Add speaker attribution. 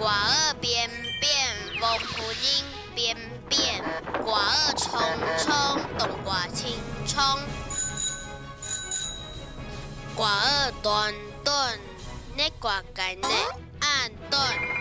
Speaker 1: 瓜儿扁扁王婆赢扁扁瓜儿冲冲冬瓜青冲。瓜儿断断奶瓜该奶暗断。